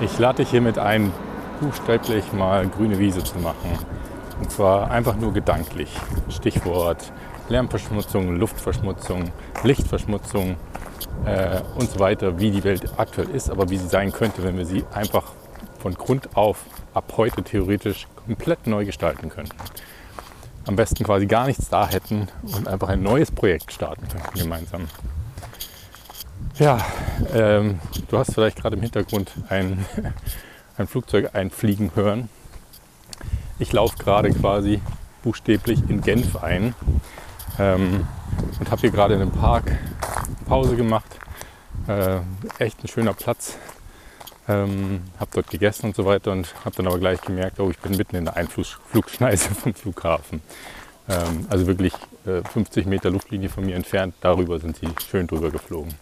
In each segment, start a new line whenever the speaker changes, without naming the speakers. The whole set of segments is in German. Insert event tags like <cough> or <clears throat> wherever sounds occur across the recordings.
Ich lade dich hiermit ein, buchstäblich mal grüne Wiese zu machen. Und zwar einfach nur gedanklich. Stichwort Lärmverschmutzung, Luftverschmutzung, Lichtverschmutzung äh, und so weiter, wie die Welt aktuell ist, aber wie sie sein könnte, wenn wir sie einfach von Grund auf ab heute theoretisch komplett neu gestalten könnten. Am besten quasi gar nichts da hätten und einfach ein neues Projekt starten könnten gemeinsam. Ja, ähm, du hast vielleicht gerade im Hintergrund ein, <laughs> ein Flugzeug einfliegen hören. Ich laufe gerade quasi buchstäblich in Genf ein ähm, und habe hier gerade in einem Park Pause gemacht. Äh, echt ein schöner Platz. Ähm, habe dort gegessen und so weiter und habe dann aber gleich gemerkt, oh, ich bin mitten in der Einflugschneise <laughs> vom Flughafen. Ähm, also wirklich äh, 50 Meter Luftlinie von mir entfernt. Darüber sind sie schön drüber geflogen.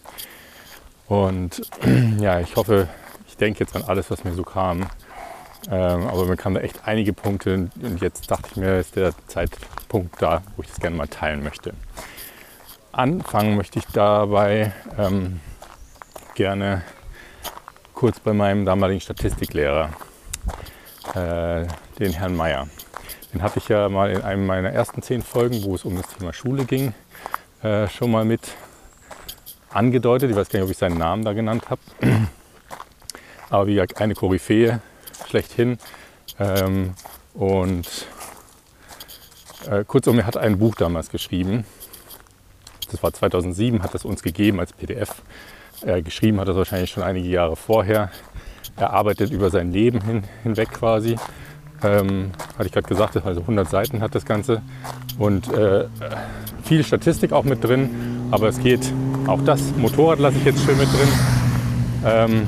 Und <clears throat> ja, ich hoffe, ich denke jetzt an alles, was mir so kam. Ähm, aber mir kamen da echt einige Punkte und jetzt dachte ich mir, ist der Zeitpunkt da, wo ich das gerne mal teilen möchte. Anfangen möchte ich dabei ähm, gerne kurz bei meinem damaligen Statistiklehrer, äh, den Herrn Meyer. Den hatte ich ja mal in einem meiner ersten zehn Folgen, wo es um das Thema Schule ging, äh, schon mal mit angedeutet. Ich weiß gar nicht, ob ich seinen Namen da genannt habe. <clears throat> Aber wie gesagt, eine Koryphäe schlechthin. Ähm, und äh, kurzum, er hat ein Buch damals geschrieben. Das war 2007, hat es uns gegeben als PDF. Äh, geschrieben hat er wahrscheinlich schon einige Jahre vorher. Er arbeitet über sein Leben hin, hinweg quasi. Ähm, hatte ich gerade gesagt, also 100 Seiten hat das Ganze. Und äh, viel Statistik auch mit drin. Aber es geht, auch das Motorrad lasse ich jetzt schön mit drin. Ähm,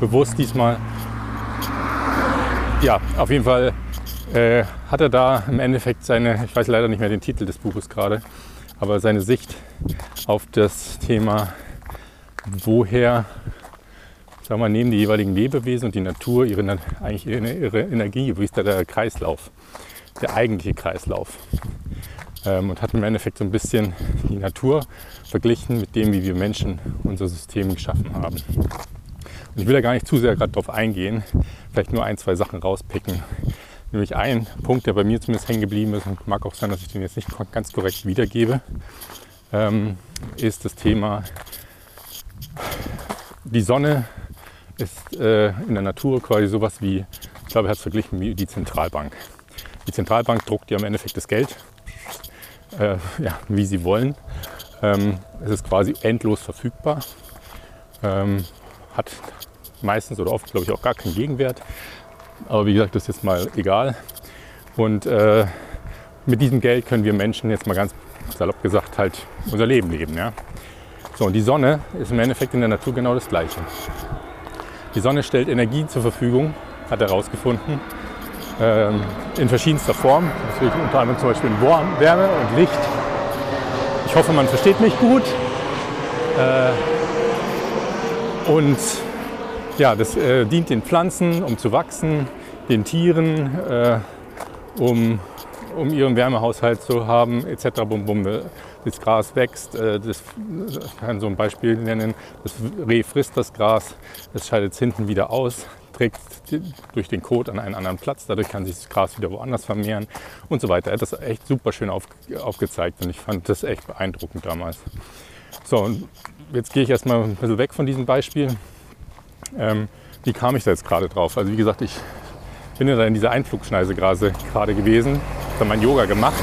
bewusst diesmal ja, auf jeden Fall äh, hat er da im Endeffekt seine, ich weiß leider nicht mehr den Titel des Buches gerade, aber seine Sicht auf das Thema, woher, sagen wir, nehmen die jeweiligen Lebewesen und die Natur ihre, eigentlich ihre, ihre Energie, wie ist da der Kreislauf, der eigentliche Kreislauf. Ähm, und hat im Endeffekt so ein bisschen die Natur verglichen mit dem, wie wir Menschen unser System geschaffen haben. Und ich will da gar nicht zu sehr gerade drauf eingehen, vielleicht nur ein, zwei Sachen rauspicken. Nämlich ein Punkt, der bei mir zumindest hängen geblieben ist und mag auch sein, dass ich den jetzt nicht ganz korrekt wiedergebe, ähm, ist das Thema, die Sonne ist äh, in der Natur quasi sowas wie, ich glaube, er hat es verglichen wie die Zentralbank. Die Zentralbank druckt ja im Endeffekt das Geld, äh, ja, wie sie wollen. Ähm, es ist quasi endlos verfügbar. Ähm, hat meistens oder oft, glaube ich, auch gar keinen Gegenwert. Aber wie gesagt, das ist jetzt mal egal. Und äh, mit diesem Geld können wir Menschen jetzt mal ganz salopp gesagt halt unser Leben leben. Ja? So, und die Sonne ist im Endeffekt in der Natur genau das Gleiche. Die Sonne stellt Energie zur Verfügung, hat er herausgefunden, in verschiedenster Form. Natürlich unter anderem zum Beispiel in Wärme und Licht. Ich hoffe, man versteht mich gut. Äh, und ja, das äh, dient den Pflanzen, um zu wachsen, den Tieren, äh, um, um ihren Wärmehaushalt zu haben, etc. Bum, bum. Das Gras wächst, das, ich kann so ein Beispiel nennen, das Reh frisst das Gras, es scheidet es hinten wieder aus, trägt durch den Kot an einen anderen Platz, dadurch kann sich das Gras wieder woanders vermehren und so weiter. Er hat das echt super schön auf, aufgezeigt und ich fand das echt beeindruckend damals. So, und jetzt gehe ich erstmal ein bisschen weg von diesem Beispiel ähm, wie kam ich da jetzt gerade drauf? Also wie gesagt, ich bin ja da in dieser Einflugschneise gerade gewesen, habe dann mein Yoga gemacht.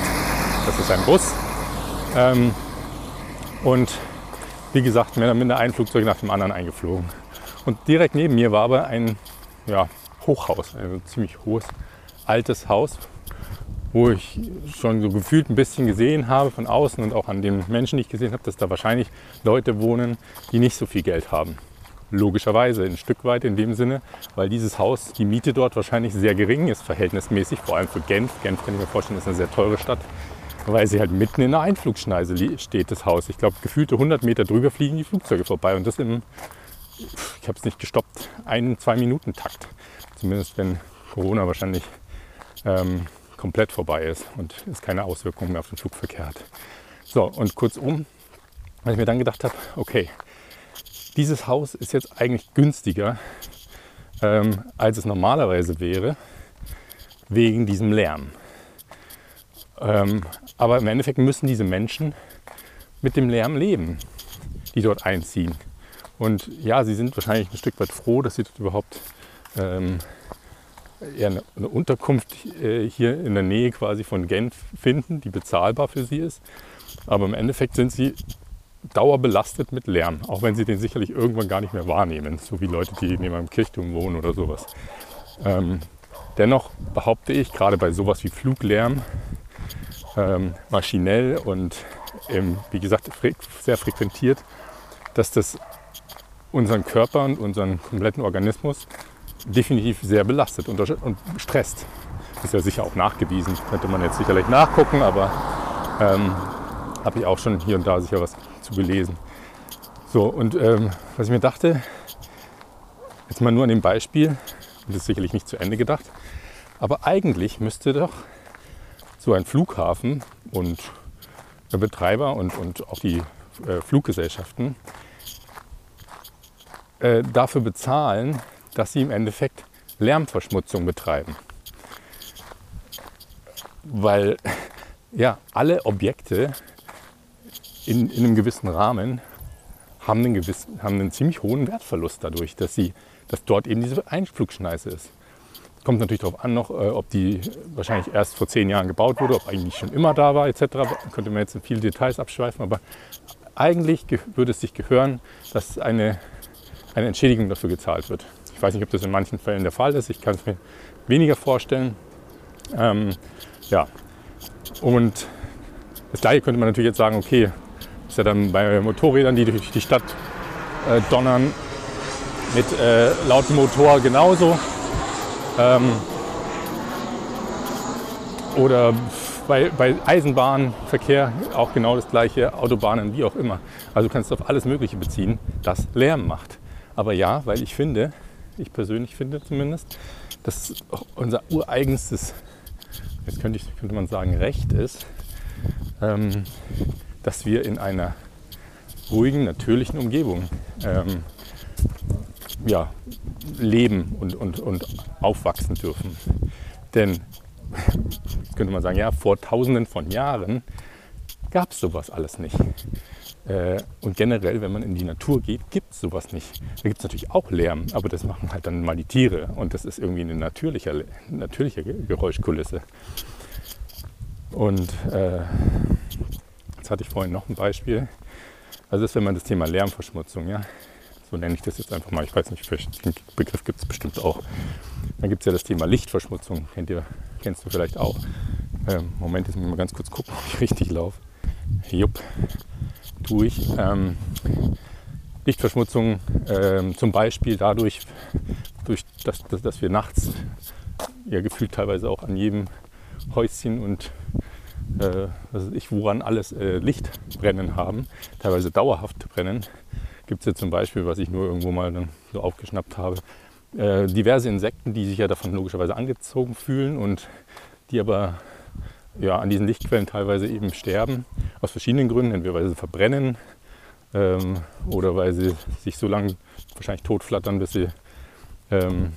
Das ist ein Bus. Ähm, und wie gesagt, mehr oder minder ein Flugzeug nach dem anderen eingeflogen. Und direkt neben mir war aber ein ja, Hochhaus, ein ziemlich hohes, altes Haus, wo ich schon so gefühlt ein bisschen gesehen habe von außen und auch an den Menschen, die ich gesehen habe, dass da wahrscheinlich Leute wohnen, die nicht so viel Geld haben. Logischerweise ein Stück weit in dem Sinne, weil dieses Haus, die Miete dort wahrscheinlich sehr gering ist, verhältnismäßig, vor allem für Genf. Genf kann ich mir vorstellen, ist eine sehr teure Stadt, weil sie halt mitten in der Einflugschneise steht, das Haus. Ich glaube, gefühlte 100 Meter drüber fliegen die Flugzeuge vorbei und das im, ich habe es nicht gestoppt, ein, zwei Minuten Takt. Zumindest wenn Corona wahrscheinlich ähm, komplett vorbei ist und es keine Auswirkungen mehr auf den Flugverkehr hat. So, und kurzum, weil ich mir dann gedacht habe, okay, dieses Haus ist jetzt eigentlich günstiger ähm, als es normalerweise wäre, wegen diesem Lärm. Ähm, aber im Endeffekt müssen diese Menschen mit dem Lärm leben, die dort einziehen. Und ja, sie sind wahrscheinlich ein Stück weit froh, dass sie dort überhaupt ähm, eher eine, eine Unterkunft äh, hier in der Nähe quasi von Genf finden, die bezahlbar für sie ist. Aber im Endeffekt sind sie dauerbelastet mit Lärm, auch wenn sie den sicherlich irgendwann gar nicht mehr wahrnehmen, so wie Leute, die neben einem Kirchturm wohnen oder sowas. Ähm, dennoch behaupte ich, gerade bei sowas wie Fluglärm, ähm, maschinell und ähm, wie gesagt sehr frequentiert, dass das unseren Körper und unseren kompletten Organismus definitiv sehr belastet und, stresst. Ist ja sicher auch nachgewiesen, könnte man jetzt sicherlich nachgucken, aber ähm, habe ich auch schon hier und da sicher was zu gelesen. So, und ähm, was ich mir dachte, jetzt mal nur an dem Beispiel, und das ist sicherlich nicht zu Ende gedacht, aber eigentlich müsste doch so ein Flughafen und der Betreiber und, und auch die äh, Fluggesellschaften äh, dafür bezahlen, dass sie im Endeffekt Lärmverschmutzung betreiben. Weil <laughs> ja, alle Objekte in, in einem gewissen Rahmen haben einen, gewissen, haben einen ziemlich hohen Wertverlust dadurch, dass, sie, dass dort eben diese Einflugschneise ist. Kommt natürlich darauf an, noch, äh, ob die wahrscheinlich erst vor zehn Jahren gebaut wurde, ob eigentlich schon immer da war, etc. Könnte man jetzt in viele Details abschweifen, aber eigentlich würde es sich gehören, dass eine, eine Entschädigung dafür gezahlt wird. Ich weiß nicht, ob das in manchen Fällen der Fall ist. Ich kann es mir weniger vorstellen. Ähm, ja, und das gleiche könnte man natürlich jetzt sagen, okay, ist ja dann bei Motorrädern, die durch die Stadt äh, donnern, mit äh, lautem Motor genauso. Ähm, oder bei, bei Eisenbahnverkehr auch genau das gleiche, Autobahnen, wie auch immer. Also du kannst auf alles Mögliche beziehen, das Lärm macht. Aber ja, weil ich finde, ich persönlich finde zumindest, dass unser ureigenstes, jetzt könnte, ich, könnte man sagen, Recht ist, ähm, dass wir in einer ruhigen, natürlichen Umgebung ähm, ja, leben und, und, und aufwachsen dürfen. Denn, <laughs> könnte man sagen, ja, vor tausenden von Jahren gab es sowas alles nicht. Äh, und generell, wenn man in die Natur geht, gibt es sowas nicht. Da gibt es natürlich auch Lärm, aber das machen halt dann mal die Tiere. Und das ist irgendwie eine natürliche, natürliche Geräuschkulisse. Und äh, jetzt hatte ich vorhin noch ein Beispiel. Also das ist, wenn man das Thema Lärmverschmutzung, ja, so nenne ich das jetzt einfach mal. Ich weiß nicht, den Begriff gibt es bestimmt auch. Dann gibt es ja das Thema Lichtverschmutzung. Kennt ihr, kennst du vielleicht auch. Ähm, Moment, jetzt muss ich mal ganz kurz gucken, ob ich richtig laufe. Jupp tue ich. Ähm, Lichtverschmutzung ähm, zum Beispiel dadurch, durch dass, dass, dass, wir nachts ja gefühlt teilweise auch an jedem Häuschen und äh, was ich, woran alles äh, Licht brennen haben, teilweise dauerhaft brennen. Gibt es ja zum Beispiel, was ich nur irgendwo mal dann so aufgeschnappt habe, äh, diverse Insekten, die sich ja davon logischerweise angezogen fühlen und die aber ja, an diesen Lichtquellen teilweise eben sterben, aus verschiedenen Gründen, entweder weil sie verbrennen ähm, oder weil sie sich so lange wahrscheinlich totflattern, bis sie, ähm,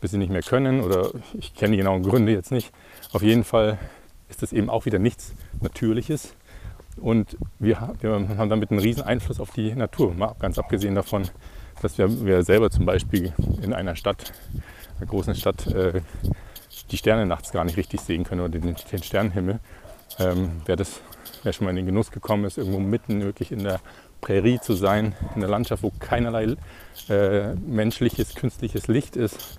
bis sie nicht mehr können oder ich kenne die genauen Gründe jetzt nicht. Auf jeden Fall ist das eben auch wieder nichts Natürliches und wir, wir haben damit einen riesen Einfluss auf die Natur, mal ganz abgesehen davon, dass wir, wir selber zum Beispiel in einer Stadt, einer großen Stadt, äh, die Sterne nachts gar nicht richtig sehen können oder den, den Sternenhimmel. Ähm, wer, das, wer schon mal in den Genuss gekommen ist, irgendwo mitten wirklich in der Prärie zu sein, in der Landschaft, wo keinerlei äh, menschliches, künstliches Licht ist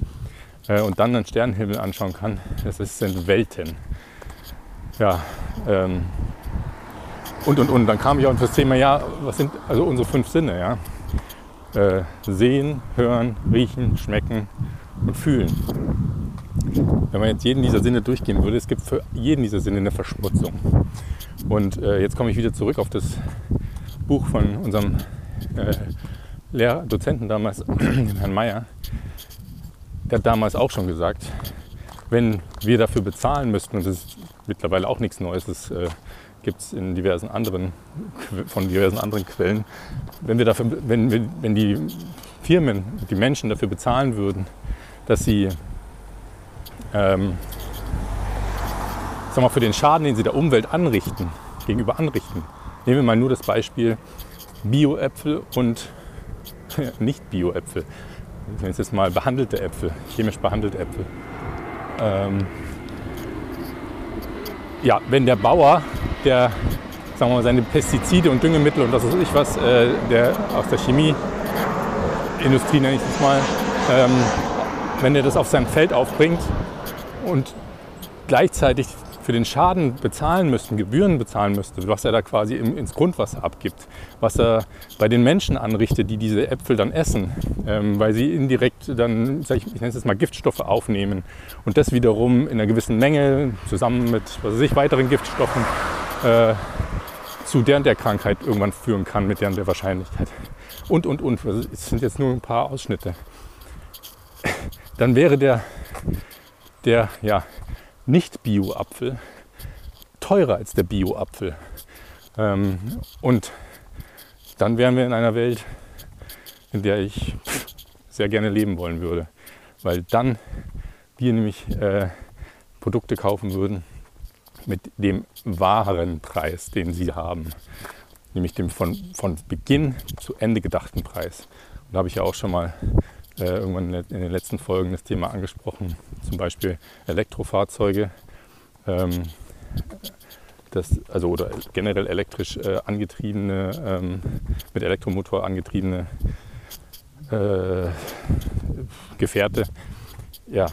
äh, und dann einen Sternenhimmel anschauen kann, das sind Welten. Ja, ähm, und, und, und dann kam ich auch das Thema, ja, was sind also unsere fünf Sinne, ja? Äh, sehen, hören, riechen, schmecken und fühlen. Wenn man jetzt jeden dieser Sinne durchgehen würde, es gibt für jeden dieser Sinne eine Verschmutzung. Und äh, jetzt komme ich wieder zurück auf das Buch von unserem äh, Lehrdozenten damals, <clears throat> Herrn Mayer. Der hat damals auch schon gesagt, wenn wir dafür bezahlen müssten, und das ist mittlerweile auch nichts Neues, das äh, gibt es in diversen anderen, von diversen anderen Quellen, wenn, wir dafür, wenn, wenn die Firmen, die Menschen dafür bezahlen würden, dass sie ähm, sag mal, für den Schaden, den sie der Umwelt anrichten, gegenüber anrichten. Nehmen wir mal nur das Beispiel Bio-Äpfel und <laughs> nicht Bio-Äpfel. Ich nenne es jetzt mal behandelte Äpfel, chemisch behandelte Äpfel. Ähm, ja, wenn der Bauer, der sagen wir mal, seine Pestizide und Düngemittel und was weiß ich was, äh, der aus der Chemieindustrie nenne ich es mal, ähm, wenn er das auf seinem Feld aufbringt und gleichzeitig für den Schaden bezahlen müssten, Gebühren bezahlen müsste, was er da quasi ins Grundwasser abgibt, was er bei den Menschen anrichtet, die diese Äpfel dann essen, ähm, weil sie indirekt dann, ich, ich nenne es jetzt mal Giftstoffe aufnehmen und das wiederum in einer gewissen Menge zusammen mit was weiß ich, weiteren Giftstoffen äh, zu deren der Krankheit irgendwann führen kann, mit deren der Wahrscheinlichkeit. Und, und, und. Es sind jetzt nur ein paar Ausschnitte. Dann wäre der, der ja, nicht-Bio-Apfel teurer als der Bio-Apfel. Ähm, und dann wären wir in einer Welt, in der ich sehr gerne leben wollen würde. Weil dann wir nämlich äh, Produkte kaufen würden mit dem wahren Preis, den sie haben. Nämlich dem von, von Beginn zu Ende gedachten Preis. Und da habe ich ja auch schon mal äh, irgendwann in den letzten Folgen das Thema angesprochen, zum Beispiel Elektrofahrzeuge, ähm, das, also oder generell elektrisch äh, angetriebene, ähm, mit Elektromotor angetriebene äh, Gefährte. Ja,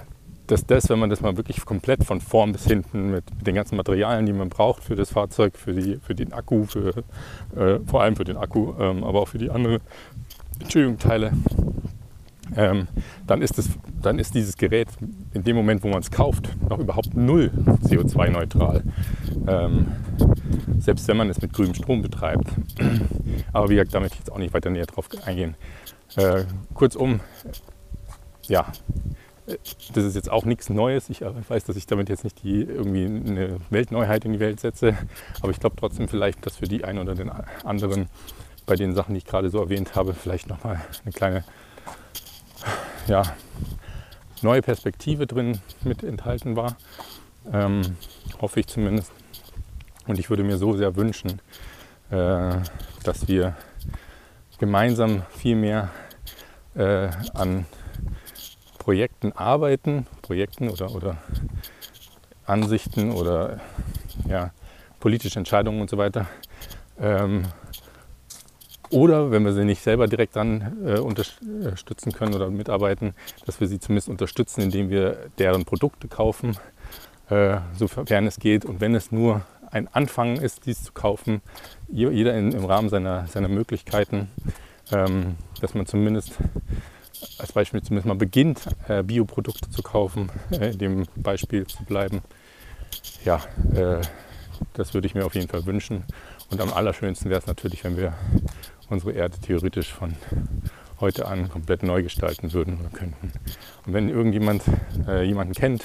dass das, wenn man das mal wirklich komplett von vorn bis hinten mit, mit den ganzen Materialien, die man braucht für das Fahrzeug, für, die, für den Akku, für, äh, vor allem für den Akku, ähm, aber auch für die anderen Teile, ähm, dann, ist es, dann ist dieses Gerät in dem Moment, wo man es kauft, noch überhaupt null CO2-neutral. Ähm, selbst wenn man es mit grünem Strom betreibt. <clears throat> Aber wie gesagt, da möchte ich jetzt auch nicht weiter näher drauf eingehen. Äh, kurzum, ja, das ist jetzt auch nichts Neues. Ich weiß, dass ich damit jetzt nicht die, irgendwie eine Weltneuheit in die Welt setze, aber ich glaube trotzdem vielleicht, dass für die einen oder den anderen bei den Sachen, die ich gerade so erwähnt habe, vielleicht nochmal eine kleine ja, neue Perspektive drin mit enthalten war. Ähm, hoffe ich zumindest. Und ich würde mir so sehr wünschen, äh, dass wir gemeinsam viel mehr äh, an Projekten arbeiten, Projekten oder, oder Ansichten oder ja, politische Entscheidungen und so weiter, ähm, oder wenn wir sie nicht selber direkt dann äh, unterstützen können oder mitarbeiten, dass wir sie zumindest unterstützen, indem wir deren Produkte kaufen, äh, sofern es geht. Und wenn es nur ein Anfang ist, dies zu kaufen, jeder in, im Rahmen seiner, seiner Möglichkeiten, ähm, dass man zumindest als Beispiel zumindest mal beginnt, äh, Bioprodukte zu kaufen, äh, in dem Beispiel zu bleiben. Ja, äh, das würde ich mir auf jeden Fall wünschen. Und am allerschönsten wäre es natürlich, wenn wir unsere Erde theoretisch von heute an komplett neu gestalten würden oder könnten. Und wenn irgendjemand äh, jemanden kennt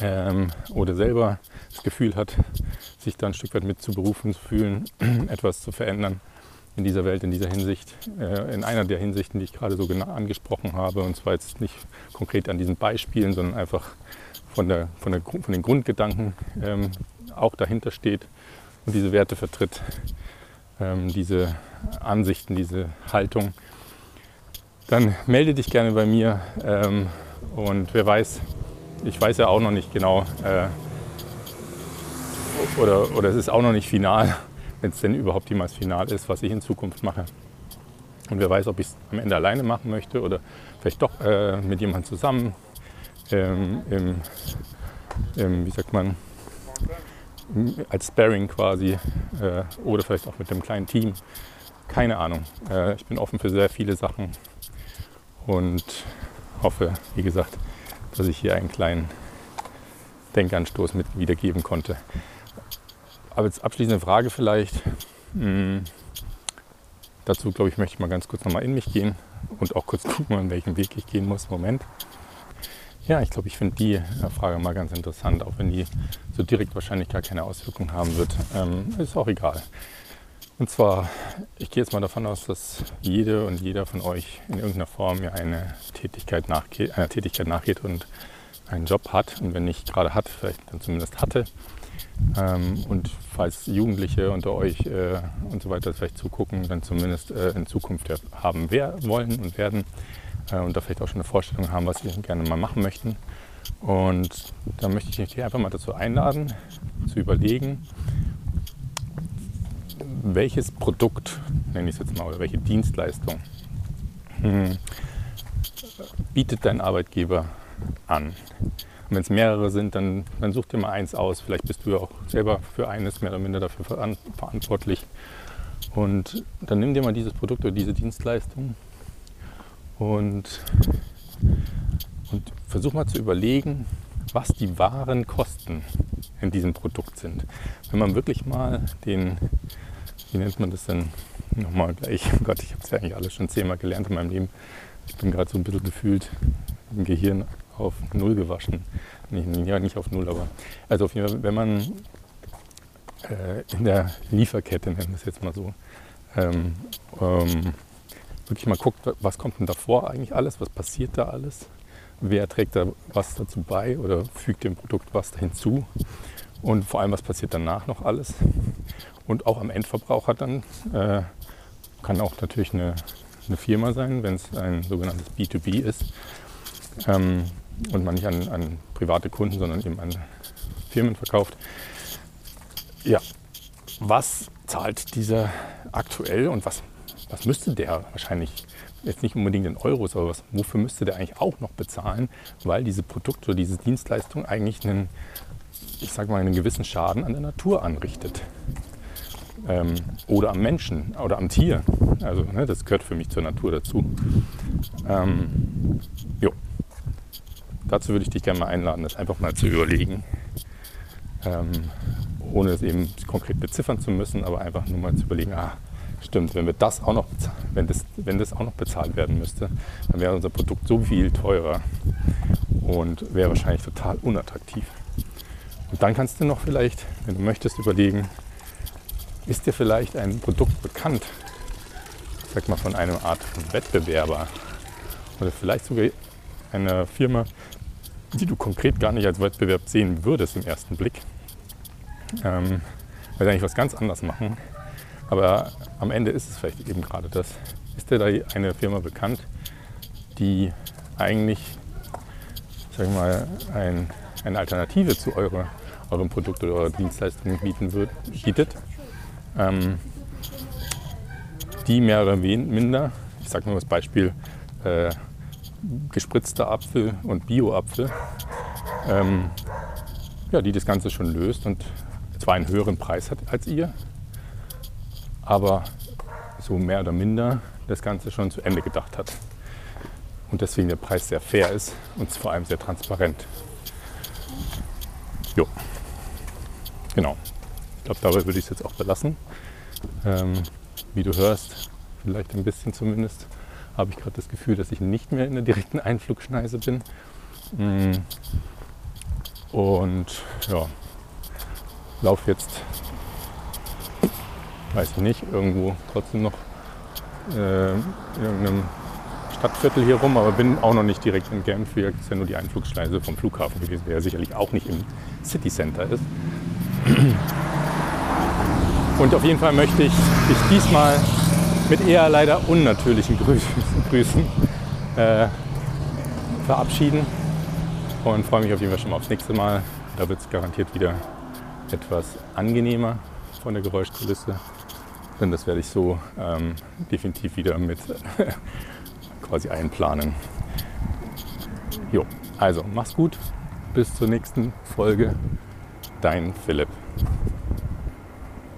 ähm, oder selber das Gefühl hat, sich da ein Stück weit mit zu berufen zu fühlen, <clears throat> etwas zu verändern in dieser Welt, in dieser Hinsicht, äh, in einer der Hinsichten, die ich gerade so genau angesprochen habe, und zwar jetzt nicht konkret an diesen Beispielen, sondern einfach von, der, von, der, von den Grundgedanken ähm, auch dahinter steht und diese Werte vertritt, ähm, diese Ansichten, diese Haltung, dann melde dich gerne bei mir. Ähm, und wer weiß, ich weiß ja auch noch nicht genau, äh, oder, oder es ist auch noch nicht final, <laughs> wenn es denn überhaupt jemals final ist, was ich in Zukunft mache. Und wer weiß, ob ich es am Ende alleine machen möchte oder vielleicht doch äh, mit jemandem zusammen ähm, im, im, wie sagt man, als Sparring quasi äh, oder vielleicht auch mit einem kleinen Team. Keine Ahnung. Äh, ich bin offen für sehr viele Sachen und hoffe, wie gesagt, dass ich hier einen kleinen Denkanstoß mit wiedergeben konnte. Aber jetzt abschließende Frage vielleicht. Hm, dazu, glaube ich, möchte ich mal ganz kurz nochmal in mich gehen und auch kurz <laughs> gucken, an welchem Weg ich gehen muss. Moment. Ja, ich glaube, ich finde die Frage mal ganz interessant, auch wenn die so direkt wahrscheinlich gar keine Auswirkungen haben wird. Ähm, ist auch egal. Und zwar, ich gehe jetzt mal davon aus, dass jede und jeder von euch in irgendeiner Form ja eine Tätigkeit nachgeht, einer Tätigkeit nachgeht und einen Job hat. Und wenn nicht gerade hat, vielleicht dann zumindest hatte. Ähm, und falls Jugendliche unter euch äh, und so weiter vielleicht zugucken, dann zumindest äh, in Zukunft haben wer wollen und werden äh, und da vielleicht auch schon eine Vorstellung haben, was sie gerne mal machen möchten. Und da möchte ich dich einfach mal dazu einladen, zu überlegen, welches Produkt, nenne ich es jetzt mal, oder welche Dienstleistung hm, bietet dein Arbeitgeber an. Und wenn es mehrere sind, dann, dann such dir mal eins aus. Vielleicht bist du ja auch selber für eines mehr oder minder dafür verantwortlich. Und dann nimm dir mal dieses Produkt oder diese Dienstleistung und, und versuch mal zu überlegen, was die wahren Kosten in diesem Produkt sind. Wenn man wirklich mal den, wie nennt man das denn nochmal gleich, oh Gott, ich habe es ja eigentlich alles schon zehnmal gelernt in meinem Leben. Ich bin gerade so ein bisschen gefühlt im Gehirn auf Null gewaschen. Nicht, ja, nicht auf Null, aber also auf jeden Fall, wenn man äh, in der Lieferkette, nennen wir es jetzt mal so, ähm, ähm, wirklich mal guckt, was kommt denn davor eigentlich alles, was passiert da alles, wer trägt da was dazu bei oder fügt dem Produkt was hinzu und vor allem, was passiert danach noch alles. Und auch am Endverbraucher dann äh, kann auch natürlich eine, eine Firma sein, wenn es ein sogenanntes B2B ist ähm, und man nicht an, an private Kunden, sondern eben an Firmen verkauft. Ja, was zahlt dieser aktuell und was was müsste der wahrscheinlich, jetzt nicht unbedingt in Euros, aber was, wofür müsste der eigentlich auch noch bezahlen, weil diese Produkte oder diese Dienstleistung eigentlich einen, ich sage mal, einen gewissen Schaden an der Natur anrichtet. Ähm, oder am Menschen oder am Tier. Also ne, das gehört für mich zur Natur dazu. Ähm, jo. Dazu würde ich dich gerne mal einladen, das einfach mal zu überlegen. Ähm, ohne es eben konkret beziffern zu müssen, aber einfach nur mal zu überlegen, ah, Stimmt, wenn wir das auch noch, wenn das, wenn das auch noch bezahlt werden müsste, dann wäre unser Produkt so viel teurer und wäre wahrscheinlich total unattraktiv. Und dann kannst du noch vielleicht, wenn du möchtest, überlegen, ist dir vielleicht ein Produkt bekannt, sag mal von einer Art Wettbewerber oder vielleicht sogar einer Firma, die du konkret gar nicht als Wettbewerb sehen würdest im ersten Blick, ähm, weil sie eigentlich was ganz anderes machen aber am Ende ist es vielleicht eben gerade das. Ist dir da eine Firma bekannt, die eigentlich, sag ich mal, ein, eine Alternative zu eurer, eurem Produkt oder eurer Dienstleistung bieten wird, bietet, ähm, die mehr oder minder, ich sage nur das Beispiel, äh, gespritzter Apfel und Bio-Apfel, ähm, ja, die das Ganze schon löst und zwar einen höheren Preis hat als ihr, aber so mehr oder minder das Ganze schon zu Ende gedacht hat. Und deswegen der Preis sehr fair ist und vor allem sehr transparent. Jo, genau. Ich glaube, dabei würde ich es jetzt auch belassen. Ähm, wie du hörst, vielleicht ein bisschen zumindest, habe ich gerade das Gefühl, dass ich nicht mehr in der direkten Einflugschneise bin. Mm. Und ja, laufe jetzt weiß ich nicht, irgendwo trotzdem noch äh, in irgendeinem Stadtviertel hier rum, aber bin auch noch nicht direkt in Genf. Das ist ja nur die Einflugschneise vom Flughafen gewesen, der sicherlich auch nicht im City Center ist. Und auf jeden Fall möchte ich dich diesmal mit eher leider unnatürlichen Grüßen, <laughs> Grüßen äh, verabschieden und freue mich auf jeden Fall schon mal aufs nächste Mal. Da wird es garantiert wieder etwas angenehmer von der Geräuschkulisse. Denn das werde ich so ähm, definitiv wieder mit <laughs> quasi einplanen. Jo, also mach's gut. Bis zur nächsten Folge. Dein Philipp.